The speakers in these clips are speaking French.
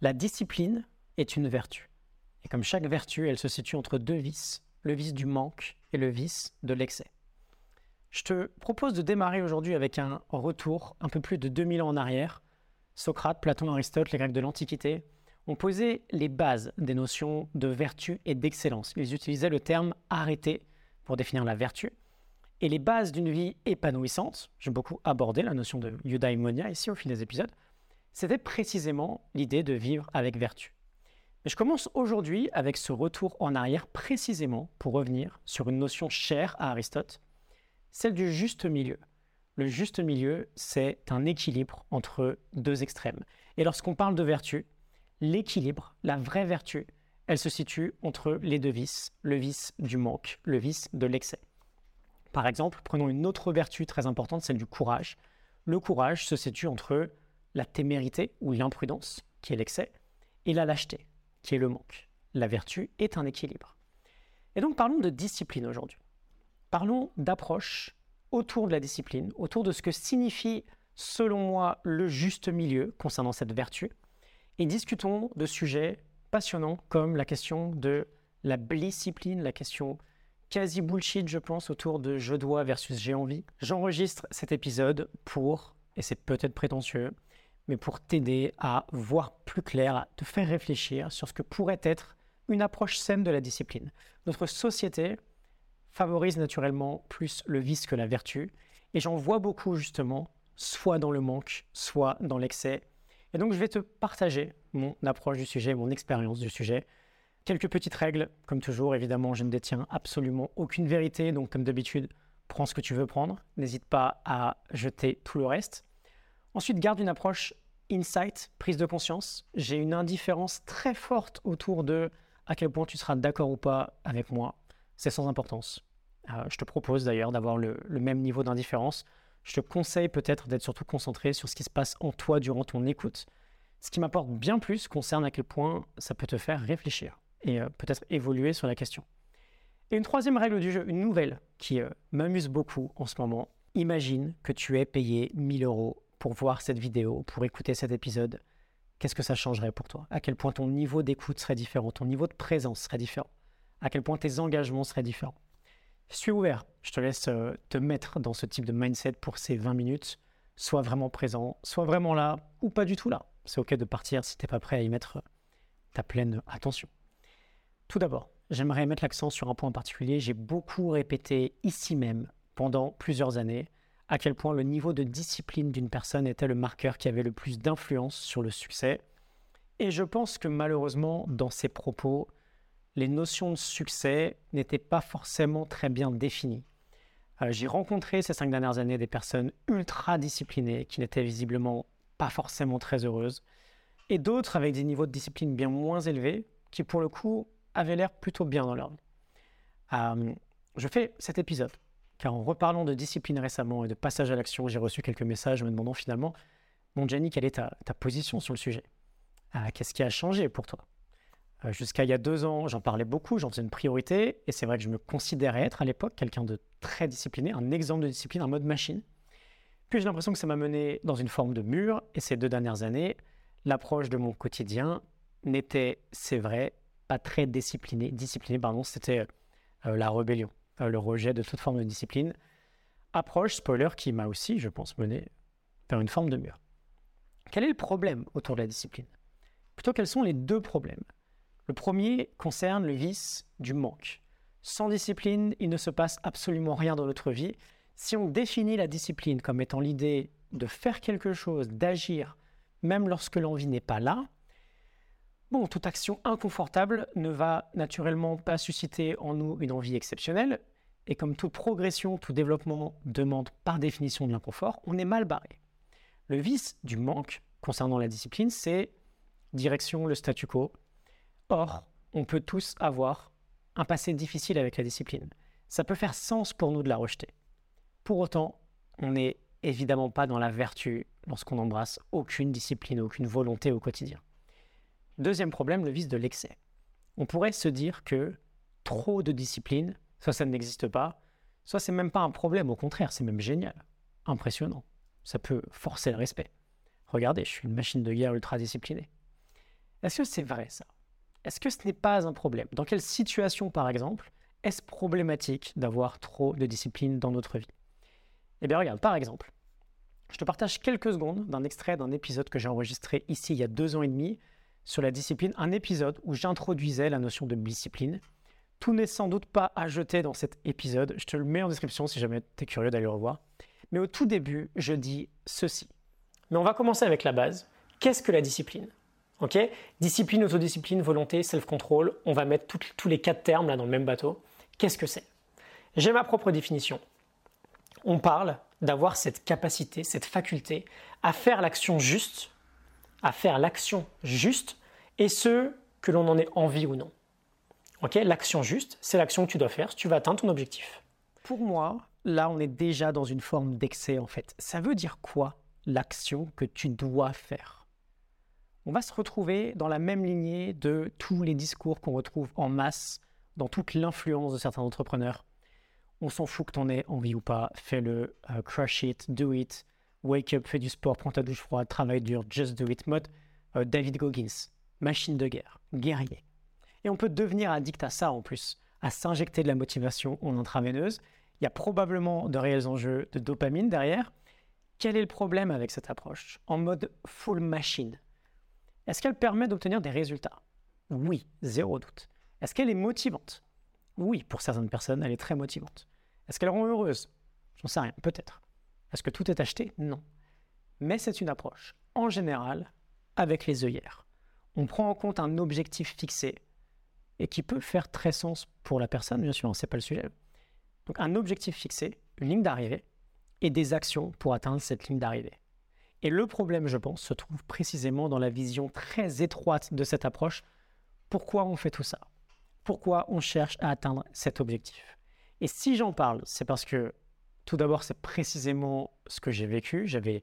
La discipline est une vertu. Et comme chaque vertu, elle se situe entre deux vices, le vice du manque et le vice de l'excès. Je te propose de démarrer aujourd'hui avec un retour un peu plus de 2000 ans en arrière. Socrate, Platon, Aristote, les Grecs de l'Antiquité ont posé les bases des notions de vertu et d'excellence. Ils utilisaient le terme arrêté pour définir la vertu. Et les bases d'une vie épanouissante, j'ai beaucoup abordé la notion de eudaimonia ici au fil des épisodes, c'était précisément l'idée de vivre avec vertu. Mais je commence aujourd'hui avec ce retour en arrière précisément pour revenir sur une notion chère à Aristote, celle du juste milieu. Le juste milieu, c'est un équilibre entre deux extrêmes. Et lorsqu'on parle de vertu, l'équilibre, la vraie vertu, elle se situe entre les deux vices, le vice du manque, le vice de l'excès. Par exemple, prenons une autre vertu très importante, celle du courage. Le courage se situe entre la témérité ou l'imprudence, qui est l'excès, et la lâcheté, qui est le manque. La vertu est un équilibre. Et donc parlons de discipline aujourd'hui. Parlons d'approche autour de la discipline, autour de ce que signifie, selon moi, le juste milieu concernant cette vertu, et discutons de sujets passionnants comme la question de la discipline, la question quasi bullshit, je pense, autour de je dois versus j'ai envie. J'enregistre cet épisode pour, et c'est peut-être prétentieux, mais pour t'aider à voir plus clair, à te faire réfléchir sur ce que pourrait être une approche saine de la discipline. Notre société favorise naturellement plus le vice que la vertu, et j'en vois beaucoup justement, soit dans le manque, soit dans l'excès. Et donc je vais te partager mon approche du sujet, mon expérience du sujet. Quelques petites règles, comme toujours, évidemment, je ne détiens absolument aucune vérité, donc comme d'habitude, prends ce que tu veux prendre, n'hésite pas à jeter tout le reste. Ensuite, garde une approche insight, prise de conscience. J'ai une indifférence très forte autour de à quel point tu seras d'accord ou pas avec moi. C'est sans importance. Euh, je te propose d'ailleurs d'avoir le, même niveau d'indifférence. Je te conseille peut-être d'être surtout concentré sur ce qui se passe en toi durant ton écoute. Ce qui m'apporte bien plus concerne à quel point ça peut te faire réfléchir et euh, peut-être évoluer sur la question. Et une troisième règle du jeu, une nouvelle qui euh, m'amuse beaucoup en ce moment. Imagine que tu es payé 1000 euros pour voir cette vidéo, pour écouter cet épisode, qu'est-ce que ça changerait pour toi? À quel point ton niveau d'écoute serait différent, ton niveau de présence serait différent? À quel point tes engagements seraient différents? Je suis ouvert, je te laisse euh, te mettre dans ce type de mindset pour ces 20 minutes. Sois vraiment présent, sois vraiment là ou pas du tout là. C'est ok de partir si tu n'es pas prêt à y mettre ta pleine attention. Tout d'abord, j'aimerais mettre l'accent sur un point en particulier. J'ai beaucoup répété ici même pendant plusieurs années à quel point le niveau de discipline d'une personne était le marqueur qui avait le plus d'influence sur le succès. Et je pense que malheureusement, dans ces propos, les notions de succès n'étaient pas forcément très bien définies. Euh, j'ai rencontré ces cinq dernières années des personnes ultra disciplinées qui n'étaient visiblement pas forcément très heureuses, et d'autres avec des niveaux de discipline bien moins élevés qui, pour le coup, avaient l'air plutôt bien dans leur vie. Je fais cet épisode car en reparlant de discipline récemment et de passage à l'action, j'ai reçu quelques messages me demandant finalement, mon Jenny, quelle est ta, position sur le sujet? Ah, Qu'est-ce qui a changé pour toi? Euh, Jusqu'à il y a deux ans, j'en parlais beaucoup, j'en faisais une priorité, et c'est vrai que je me considérais être à l'époque quelqu'un de très discipliné, un exemple de discipline, un mode machine. Puis j'ai l'impression que ça m'a mené dans une forme de mur, et ces deux dernières années, l'approche de mon quotidien n'était, c'est vrai, pas très disciplinée. Discipliné, pardon, c'était euh, la rébellion le rejet de toute forme de discipline, approche, spoiler, qui m'a aussi, je pense, mené vers une forme de mur. Quel est le problème autour de la discipline? Plutôt, quels sont les deux problèmes? Le premier concerne le vice du manque. Sans discipline, il ne se passe absolument rien dans notre vie. Si on définit la discipline comme étant l'idée de faire quelque chose, d'agir, même lorsque l'envie n'est pas là, Bon, toute action inconfortable ne va naturellement pas susciter en nous une envie exceptionnelle, et comme toute progression, tout développement demande par définition de l'inconfort, on est mal barré. Le vice du manque concernant la discipline, c'est direction le statu quo. Or, on peut tous avoir un passé difficile avec la discipline. Ça peut faire sens pour nous de la rejeter. Pour autant, on n'est évidemment pas dans la vertu lorsqu'on embrasse aucune discipline, aucune volonté au quotidien. Deuxième problème, le vice de l'excès. On pourrait se dire que trop de discipline, soit ça n'existe pas, soit c'est même pas un problème, au contraire, c'est même génial, impressionnant. Ça peut forcer le respect. Regardez, je suis une machine de guerre ultra disciplinée. Est-ce que c'est vrai ça? Est-ce que ce n'est pas un problème? Dans quelle situation, par exemple, est-ce problématique d'avoir trop de discipline dans notre vie? Eh bien, regarde, par exemple, je te partage quelques secondes d'un extrait d'un épisode que j'ai enregistré ici il y a deux ans et demi sur la discipline, un épisode où j'introduisais la notion de discipline. Tout n'est sans doute pas à jeter dans cet épisode, je te le mets en description si jamais tu es curieux d'aller le revoir. Mais au tout début, je dis ceci. Mais on va commencer avec la base. Qu'est-ce que la discipline? Ok? Discipline, autodiscipline, volonté, self-control. On va mettre tous les quatre termes là dans le même bateau. Qu'est-ce que c'est? J'ai ma propre définition. On parle d'avoir cette capacité, cette faculté à faire l'action juste, à faire l'action juste, et ce, que l'on en ait envie ou non. Ok L'action juste, c'est l'action que tu dois faire si tu veux atteindre ton objectif. Pour moi, là, on est déjà dans une forme d'excès en fait. Ça veut dire quoi l'action que tu dois faire? On va se retrouver dans la même lignée de tous les discours qu'on retrouve en masse dans toute l'influence de certains entrepreneurs. On s'en fout que t'en aies envie ou pas, fais-le, uh, crush it, do it, wake up, fais du sport, prends ta douche froide, travaille dur, just do it, mode uh, David Goggins, machine de guerre, guerrier. Et on peut devenir addict à ça en plus, à s'injecter de la motivation en intraveineuse. Il y a probablement de réels enjeux de dopamine derrière. Quel est le problème avec cette approche En mode full machine? Est-ce qu'elle permet d'obtenir des résultats? Oui, zéro doute. Est-ce qu'elle est motivante? Oui, pour certaines personnes, elle est très motivante. Est-ce qu'elle rend heureuse? J'en sais rien, peut-être. Est-ce que tout est acheté? Non. Mais c'est une approche, en général, avec les œillères. On prend en compte un objectif fixé et qui peut faire très sens pour la personne, bien sûr, ce n'est pas le sujet. Donc un objectif fixé, une ligne d'arrivée et des actions pour atteindre cette ligne d'arrivée. Et le problème, je pense, se trouve précisément dans la vision très étroite de cette approche. Pourquoi on fait tout ça? Pourquoi on cherche à atteindre cet objectif? Et si j'en parle, c'est parce que tout d'abord, c'est précisément ce que j'ai vécu. J'avais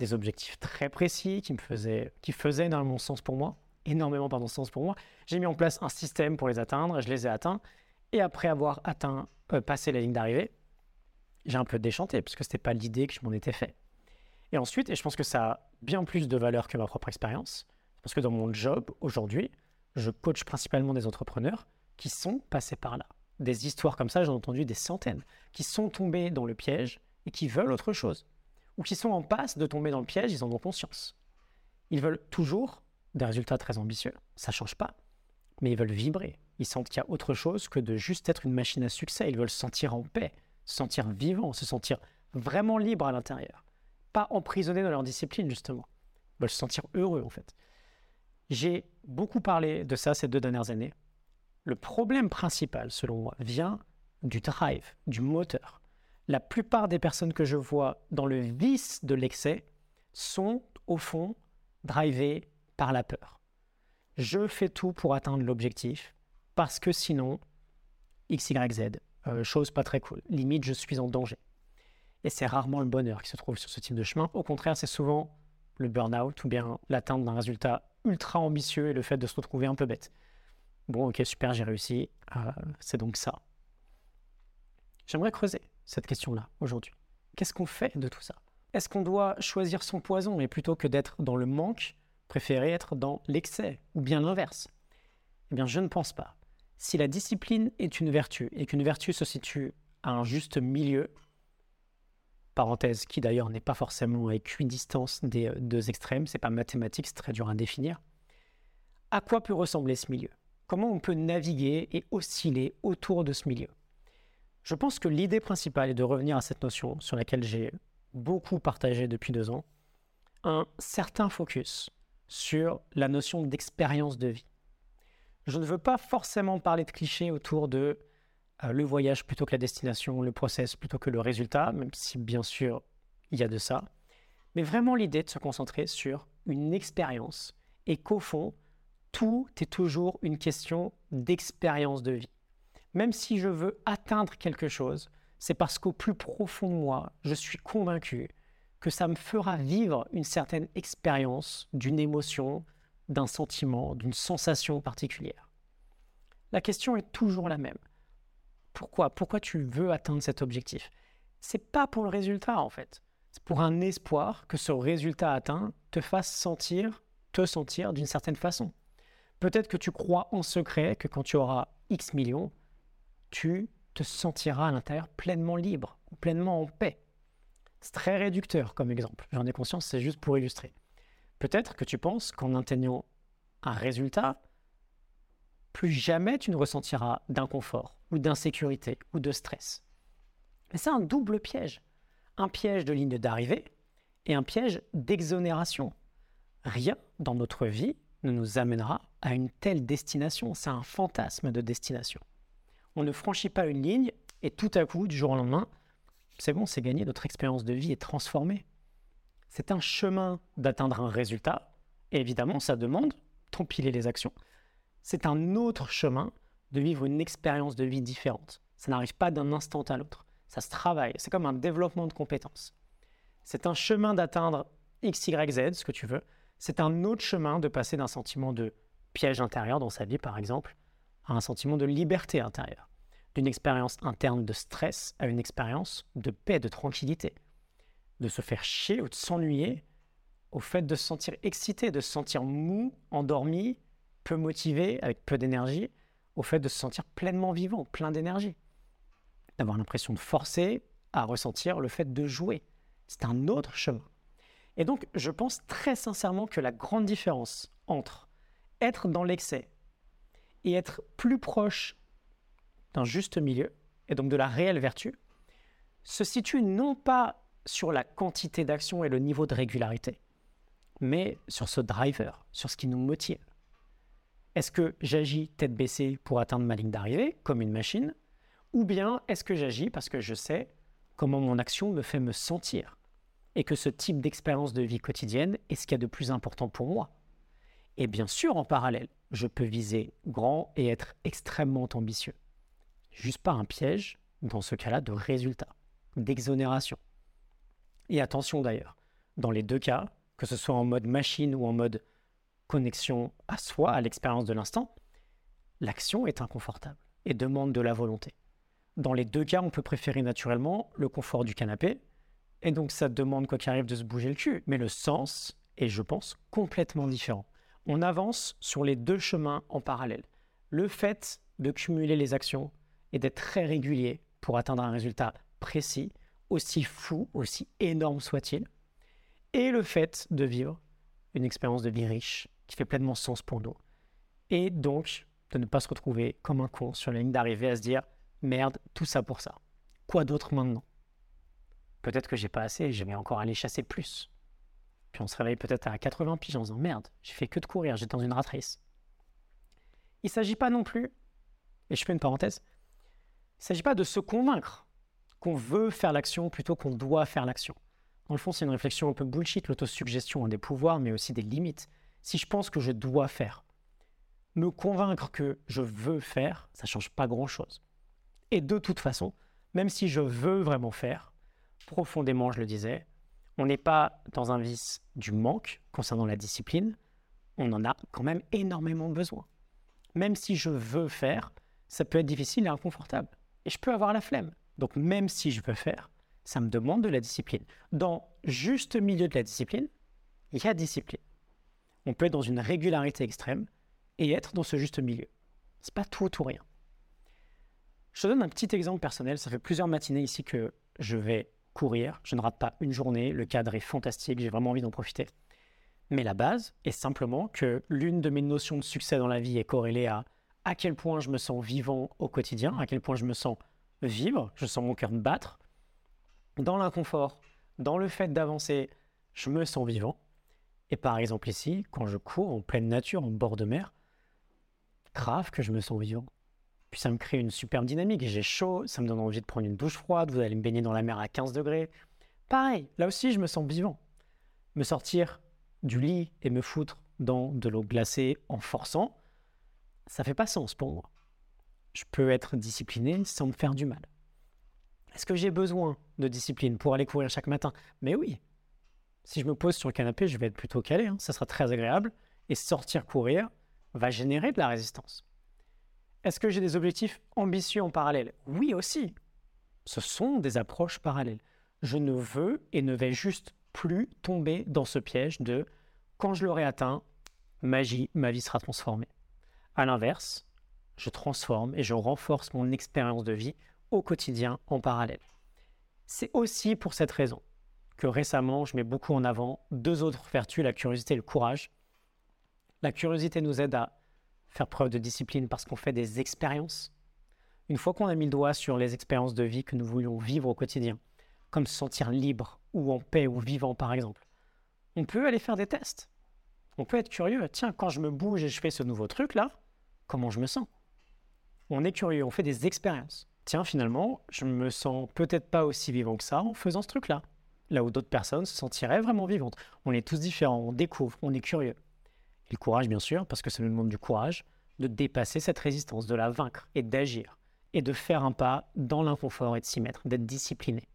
des objectifs très précis qui me faisaient, qui faisaient énormément sens pour moi, énormément pardon, sens pour moi. J'ai mis en place un système pour les atteindre, je les ai atteints. Et après avoir atteint, euh, passé la ligne d'arrivée, j'ai un peu déchanté, parce que ce n'était pas l'idée que je m'en étais fait. Et ensuite, et je pense que ça a bien plus de valeur que ma propre expérience, parce que dans mon job aujourd'hui, je coach principalement des entrepreneurs qui sont passés par là. Des histoires comme ça, j'en ai entendu des centaines, qui sont tombés dans le piège et qui veulent autre chose. Ou qui sont en passe de tomber dans le piège, ils en ont conscience. Ils veulent toujours des résultats très ambitieux, ça change pas, mais ils veulent vibrer. Ils sentent qu'il y a autre chose que de juste être une machine à succès. Ils veulent se sentir en paix, se sentir vivant, se sentir vraiment libre à l'intérieur. Pas emprisonné dans leur discipline, justement. Ils veulent se sentir heureux, en fait. J'ai beaucoup parlé de ça ces deux dernières années. Le problème principal, selon moi, vient du drive, du moteur. La plupart des personnes que je vois dans le vice de l'excès sont, au fond, drivées par la peur. Je fais tout pour atteindre l'objectif parce que sinon, X, Y, Z, euh, chose pas très cool. Limite, je suis en danger. Et c'est rarement le bonheur qui se trouve sur ce type de chemin. Au contraire, c'est souvent le burn-out ou bien l'atteinte d'un résultat ultra ambitieux et le fait de se retrouver un peu bête. Bon, ok, super, j'ai réussi. Euh, c'est donc ça. J'aimerais creuser cette question-là aujourd'hui. Qu'est-ce qu'on fait de tout ça? Est-ce qu'on doit choisir son poison et plutôt que d'être dans le manque, préférer être dans l'excès ou bien l'inverse Eh bien, je ne pense pas. Si la discipline est une vertu et qu'une vertu se situe à un juste milieu, parenthèse qui d'ailleurs n'est pas forcément à équidistance des euh, deux extrêmes, c'est pas mathématique, c'est très dur à définir, à quoi peut ressembler ce milieu? Comment on peut naviguer et osciller autour de ce milieu? Je pense que l'idée principale est de revenir à cette notion sur laquelle j'ai beaucoup partagé depuis deux ans, un certain focus sur la notion d'expérience de vie. Je ne veux pas forcément parler de clichés autour de euh, le voyage plutôt que la destination, le process plutôt que le résultat, même si bien sûr il y a de ça, mais vraiment l'idée de se concentrer sur une expérience et qu'au fond, tout est toujours une question d'expérience de vie. Même si je veux atteindre quelque chose, c'est parce qu'au plus profond de moi, je suis convaincu que ça me fera vivre une certaine expérience d'une émotion, d'un sentiment, d'une sensation particulière. La question est toujours la même. Pourquoi? Pourquoi tu veux atteindre cet objectif? C'est pas pour le résultat en fait. C'est pour un espoir que ce résultat atteint te fasse sentir, te sentir d'une certaine façon. Peut-être que tu crois en secret que quand tu auras X millions, tu te sentiras à l'intérieur pleinement libre, pleinement en paix. Très réducteur comme exemple. J'en ai conscience, c'est juste pour illustrer. Peut-être que tu penses qu'en atteignant un résultat, plus jamais tu ne ressentiras d'inconfort ou d'insécurité ou de stress. Mais c'est un double piège. Un piège de ligne d'arrivée et un piège d'exonération. Rien dans notre vie ne nous amènera à une telle destination. C'est un fantasme de destination. On ne franchit pas une ligne et tout à coup, du jour au lendemain, c'est bon, c'est gagné, notre expérience de vie est transformée. C'est un chemin d'atteindre un résultat, et évidemment, ça demande d'empiler les actions. C'est un autre chemin de vivre une expérience de vie différente. Ça n'arrive pas d'un instant à l'autre. Ça se travaille. C'est comme un développement de compétences. C'est un chemin d'atteindre X, Y, Z, ce que tu veux. C'est un autre chemin de passer d'un sentiment de piège intérieur dans sa vie, par exemple, à un sentiment de liberté intérieure. D'une expérience interne de stress à une expérience de paix, de tranquillité. De se faire chier ou de s'ennuyer au fait de se sentir excité, de se sentir mou, endormi, peu motivé, avec peu d'énergie, au fait de se sentir pleinement vivant, plein d'énergie. D'avoir l'impression de forcer à ressentir le fait de jouer. C'est un autre chemin. Et donc, je pense très sincèrement que la grande différence entre être dans l'excès et être plus proche juste milieu, et donc de la réelle vertu, se situe non pas sur la quantité d'action et le niveau de régularité, mais sur ce driver, sur ce qui nous motive. Est-ce que j'agis tête baissée pour atteindre ma ligne d'arrivée, comme une machine, ou bien est-ce que j'agis parce que je sais comment mon action me fait me sentir, et que ce type d'expérience de vie quotidienne est ce qu'il y a de plus important pour moi? Et bien sûr, en parallèle, je peux viser grand et être extrêmement ambitieux. Juste pas un piège, dans ce cas-là, de résultat, d'exonération. Et attention d'ailleurs, dans les deux cas, que ce soit en mode machine ou en mode connexion à soi, à l'expérience de l'instant, l'action est inconfortable et demande de la volonté. Dans les deux cas, on peut préférer naturellement le confort du canapé, et donc ça demande quoi qu'il arrive de se bouger le cul, mais le sens est, je pense, complètement différent on avance sur les deux chemins en parallèle. Le fait de cumuler les actions et d'être très régulier pour atteindre un résultat précis, aussi fou, aussi énorme soit-il, et le fait de vivre une expérience de vie riche qui fait pleinement sens pour nous. Et donc de ne pas se retrouver comme un con sur la ligne d'arrivée à se dire merde, tout ça pour ça. Quoi d'autre maintenant? Peut-être que j'ai pas assez, je vais encore aller chasser plus. Puis on se réveille peut-être à 80 piges en disant merde, j'ai fait que de courir, j'étais dans une ratrice. Il ne s'agit pas non plus, et je fais une parenthèse, il ne s'agit pas de se convaincre qu'on veut faire l'action plutôt qu'on doit faire l'action. Dans le fond, c'est une réflexion un peu bullshit, l'autosuggestion a des pouvoirs, mais aussi des limites. Si je pense que je dois faire, me convaincre que je veux faire, ça ne change pas grand-chose. Et de toute façon, même si je veux vraiment faire, profondément, je le disais, on n'est pas dans un vice du manque concernant la discipline, on en a quand même énormément besoin. Même si je veux faire, ça peut être difficile et inconfortable. Et je peux avoir la flemme. Donc même si je veux faire, ça me demande de la discipline. Dans juste milieu de la discipline, il y a discipline. On peut être dans une régularité extrême et être dans ce juste milieu. C'est pas tout ou rien. Je te donne un petit exemple personnel. Ça fait plusieurs matinées ici que je vais courir, je ne rate pas une journée, le cadre est fantastique, j'ai vraiment envie d'en profiter. Mais la base est simplement que l'une de mes notions de succès dans la vie est corrélée à à quel point je me sens vivant au quotidien, à quel point je me sens vivre, je sens mon cœur battre. Dans l'inconfort, dans le fait d'avancer, je me sens vivant. Et par exemple ici, quand je cours en pleine nature, en bord de mer, grave que je me sens vivant. Puis ça me crée une superbe dynamique. J'ai chaud, ça me donne envie de prendre une douche froide, vous allez me baigner dans la mer à 15 degrés. Pareil, là aussi je me sens vivant. Me sortir du lit et me foutre dans de l'eau glacée en forçant, ça fait pas sens pour moi. Je peux être discipliné sans me faire du mal. Est-ce que j'ai besoin de discipline pour aller courir chaque matin? Mais oui. Si je me pose sur le canapé, je vais être plutôt calé, hein. ça sera très agréable. Et sortir courir va générer de la résistance. Est-ce que j'ai des objectifs ambitieux en parallèle? Oui aussi. Ce sont des approches parallèles. Je ne veux et ne vais juste plus tomber dans ce piège de quand je l'aurai atteint, magie, ma vie sera transformée. À l'inverse, je transforme et je renforce mon expérience de vie au quotidien en parallèle. C'est aussi pour cette raison que récemment, je mets beaucoup en avant deux autres vertus, la curiosité et le courage. La curiosité nous aide à faire preuve de discipline parce qu'on fait des expériences. Une fois qu'on a mis le doigt sur les expériences de vie que nous voulions vivre au quotidien, comme se sentir libre ou en paix ou vivant par exemple, on peut aller faire des tests. On peut être curieux. Tiens, quand je me bouge et je fais ce nouveau truc là, comment je me sens On est curieux, on fait des expériences. Tiens, finalement, je me sens peut-être pas aussi vivant que ça en faisant ce truc là. Là où d'autres personnes se sentiraient vraiment vivantes. On est tous différents, on découvre, on est curieux. Et le courage, bien sûr, parce que ça nous demande du courage de dépasser cette résistance, de la vaincre et d'agir et de faire un pas dans l'inconfort et de s'y mettre, d'être discipliné.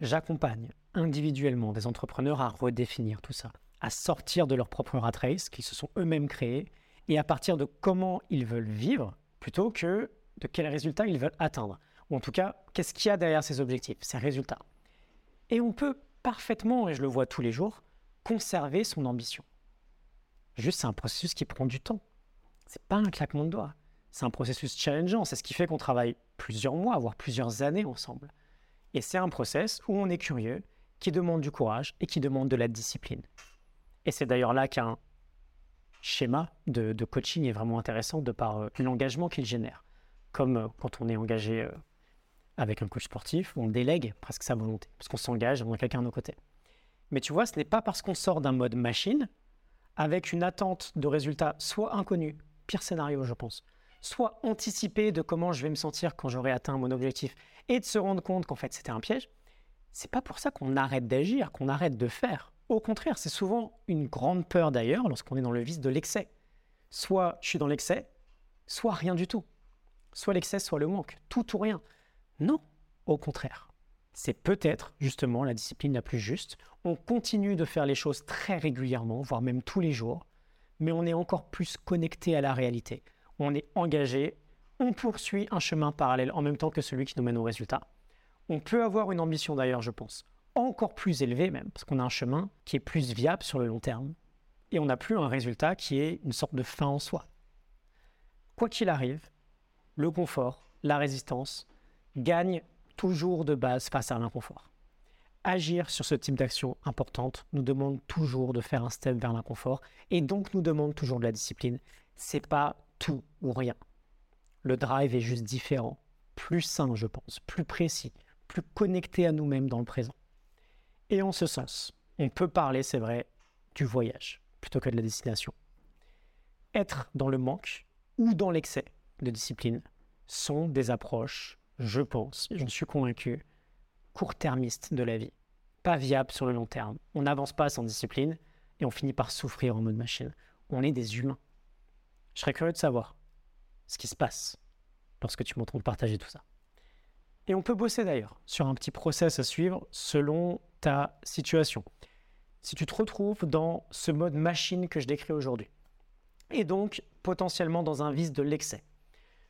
J'accompagne individuellement des entrepreneurs à redéfinir tout ça, à sortir de leur propre rat race qu'ils se sont eux-mêmes créés et à partir de comment ils veulent vivre plutôt que de quels résultats ils veulent atteindre. Ou en tout cas, qu'est-ce qu'il y a derrière ces objectifs, ces résultats. Et on peut parfaitement, et je le vois tous les jours, conserver son ambition. Juste, c'est un processus qui prend du temps. C'est pas un claquement de doigts. C'est un processus challengeant. C'est ce qui fait qu'on travaille plusieurs mois, voire plusieurs années ensemble. Et c'est un process où on est curieux, qui demande du courage et qui demande de la discipline. Et c'est d'ailleurs là qu'un schéma de, coaching est vraiment intéressant de par euh, l'engagement qu'il génère. Comme euh, quand on est engagé euh, avec un coach sportif, on délègue presque sa volonté, parce qu'on s'engage on a quelqu'un à nos côtés. Mais tu vois, ce n'est pas parce qu'on sort d'un mode machine, avec une attente de résultats soit inconnus, pire scénario je pense, soit anticipé de comment je vais me sentir quand j'aurai atteint mon objectif et de se rendre compte qu'en fait c'était un piège, c'est pas pour ça qu'on arrête d'agir, qu'on arrête de faire. Au contraire, c'est souvent une grande peur d'ailleurs lorsqu'on est dans le vice de l'excès. Soit je suis dans l'excès, soit rien du tout. Soit l'excès, soit le manque. Tout ou rien. Non, au contraire. C'est peut-être justement la discipline la plus juste. On continue de faire les choses très régulièrement, voire même tous les jours, mais on est encore plus connecté à la réalité on est engagé, on poursuit un chemin parallèle en même temps que celui qui nous mène au résultat. On peut avoir une ambition d'ailleurs, je pense, encore plus élevée même, parce qu'on a un chemin qui est plus viable sur le long terme, et on n'a plus un résultat qui est une sorte de fin en soi. Quoi qu'il arrive, le confort, la résistance, gagnent toujours de base face à l'inconfort. Agir sur ce type d'action importante nous demande toujours de faire un step vers l'inconfort et donc nous demande toujours de la discipline. C'est pas tout ou rien. Le drive est juste différent, plus sain, je pense, plus précis, plus connecté à nous-mêmes dans le présent. Et en ce sens, on peut parler, c'est vrai, du voyage plutôt que de la destination. Être dans le manque ou dans l'excès de discipline sont des approches, je pense, j'en suis convaincu, court-termistes de la vie, pas viables sur le long terme. On n'avance pas sans discipline et on finit par souffrir en mode machine. On est des humains. Je serais curieux de savoir ce qui se passe lorsque tu m'entends partager tout ça. Et on peut bosser d'ailleurs sur un petit process à suivre selon ta situation. Si tu te retrouves dans ce mode machine que je décris aujourd'hui, et donc potentiellement dans un vice de l'excès,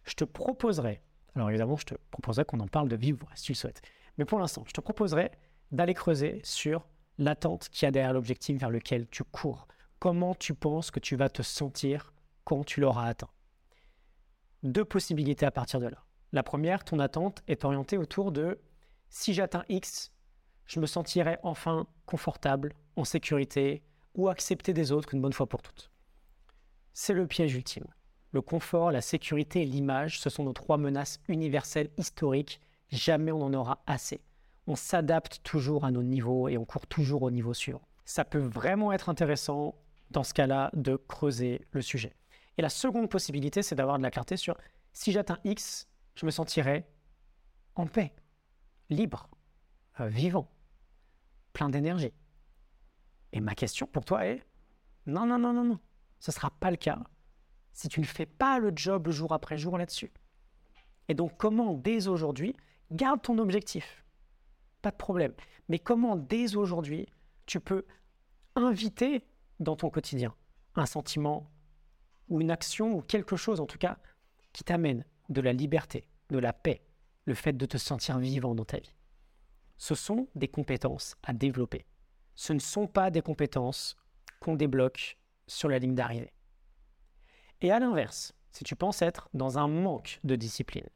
je te proposerais, alors évidemment je te proposerais qu'on en parle de vive voix si tu le souhaites, mais pour l'instant je te proposerais d'aller creuser sur l'attente qu'il y a derrière l'objectif vers lequel tu cours. Comment tu penses que tu vas te sentir quand tu l'auras atteint? Deux possibilités à partir de là. La première, ton attente est orientée autour de si j'atteins X, je me sentirai enfin confortable, en sécurité ou accepté des autres une bonne fois pour toutes. C'est le piège ultime. Le confort, la sécurité et l'image, ce sont nos trois menaces universelles historiques. Jamais on en aura assez. On s'adapte toujours à nos niveaux et on court toujours au niveau suivant. Ça peut vraiment être intéressant dans ce cas-là de creuser le sujet. Et la seconde possibilité, c'est d'avoir de la clarté sur si j'atteins X, je me sentirai en paix, libre, euh, vivant, plein d'énergie. Et ma question pour toi est non, non, non, non, non. Ce ne sera pas le cas si tu ne fais pas le job jour après jour là-dessus. Et donc, comment dès aujourd'hui, garde ton objectif, pas de problème, mais comment dès aujourd'hui, tu peux inviter dans ton quotidien un sentiment ou une action ou quelque chose en tout cas qui t'amène de la liberté, de la paix, le fait de te sentir vivant dans ta vie. Ce sont des compétences à développer. Ce ne sont pas des compétences qu'on débloque sur la ligne d'arrivée. Et à l'inverse, si tu penses être dans un manque de discipline,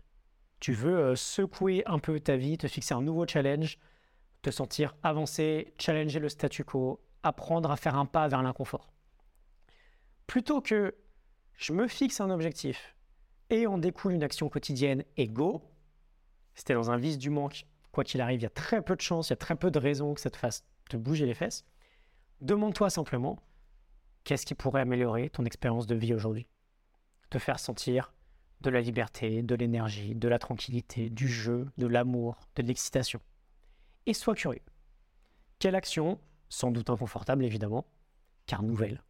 tu veux euh, secouer un peu ta vie, te fixer un nouveau challenge, te sentir avancer, challenger le statu quo, apprendre à faire un pas vers l'inconfort. Plutôt que je me fixe un objectif et on découle une action quotidienne et go, c'était dans un vice du manque, quoi qu'il arrive, il y a très peu de chances, il y a très peu de raisons que ça te fasse te bouger les fesses. Demande-toi simplement qu'est-ce qui pourrait améliorer ton expérience de vie aujourd'hui? Te faire sentir de la liberté, de l'énergie, de la tranquillité, du jeu, de l'amour, de l'excitation. Et sois curieux. Quelle action, sans doute inconfortable évidemment, car nouvelle,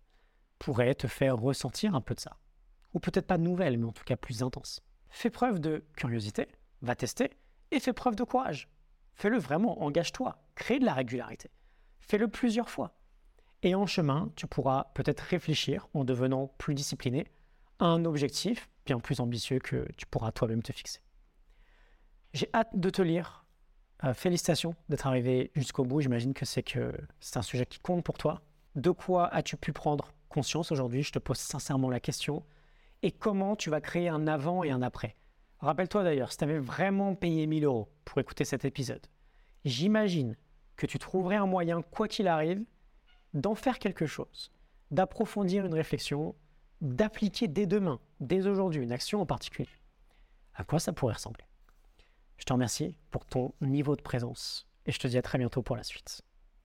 pourrait te faire ressentir un peu de ça? Ou peut-être pas nouvelle, mais en tout cas plus intense. Fais preuve de curiosité, va tester, et fais preuve de courage. Fais-le vraiment, engage-toi, crée de la régularité. Fais-le plusieurs fois. Et en chemin, tu pourras peut-être réfléchir en devenant plus discipliné à un objectif bien plus ambitieux que tu pourras toi-même te fixer. J'ai hâte de te lire. Euh, félicitations d'être arrivé jusqu'au bout. J'imagine que c'est que c'est un sujet qui compte pour toi. De quoi as-tu pu prendre conscience aujourd'hui? Je te pose sincèrement la question. Et comment tu vas créer un avant et un après Rappelle-toi d'ailleurs, si tu avais vraiment payé 1000 euros pour écouter cet épisode, j'imagine que tu trouverais un moyen, quoi qu'il arrive, d'en faire quelque chose, d'approfondir une réflexion, d'appliquer dès demain, dès aujourd'hui, une action en particulier. À quoi ça pourrait ressembler? Je te remercie pour ton niveau de présence et je te dis à très bientôt pour la suite.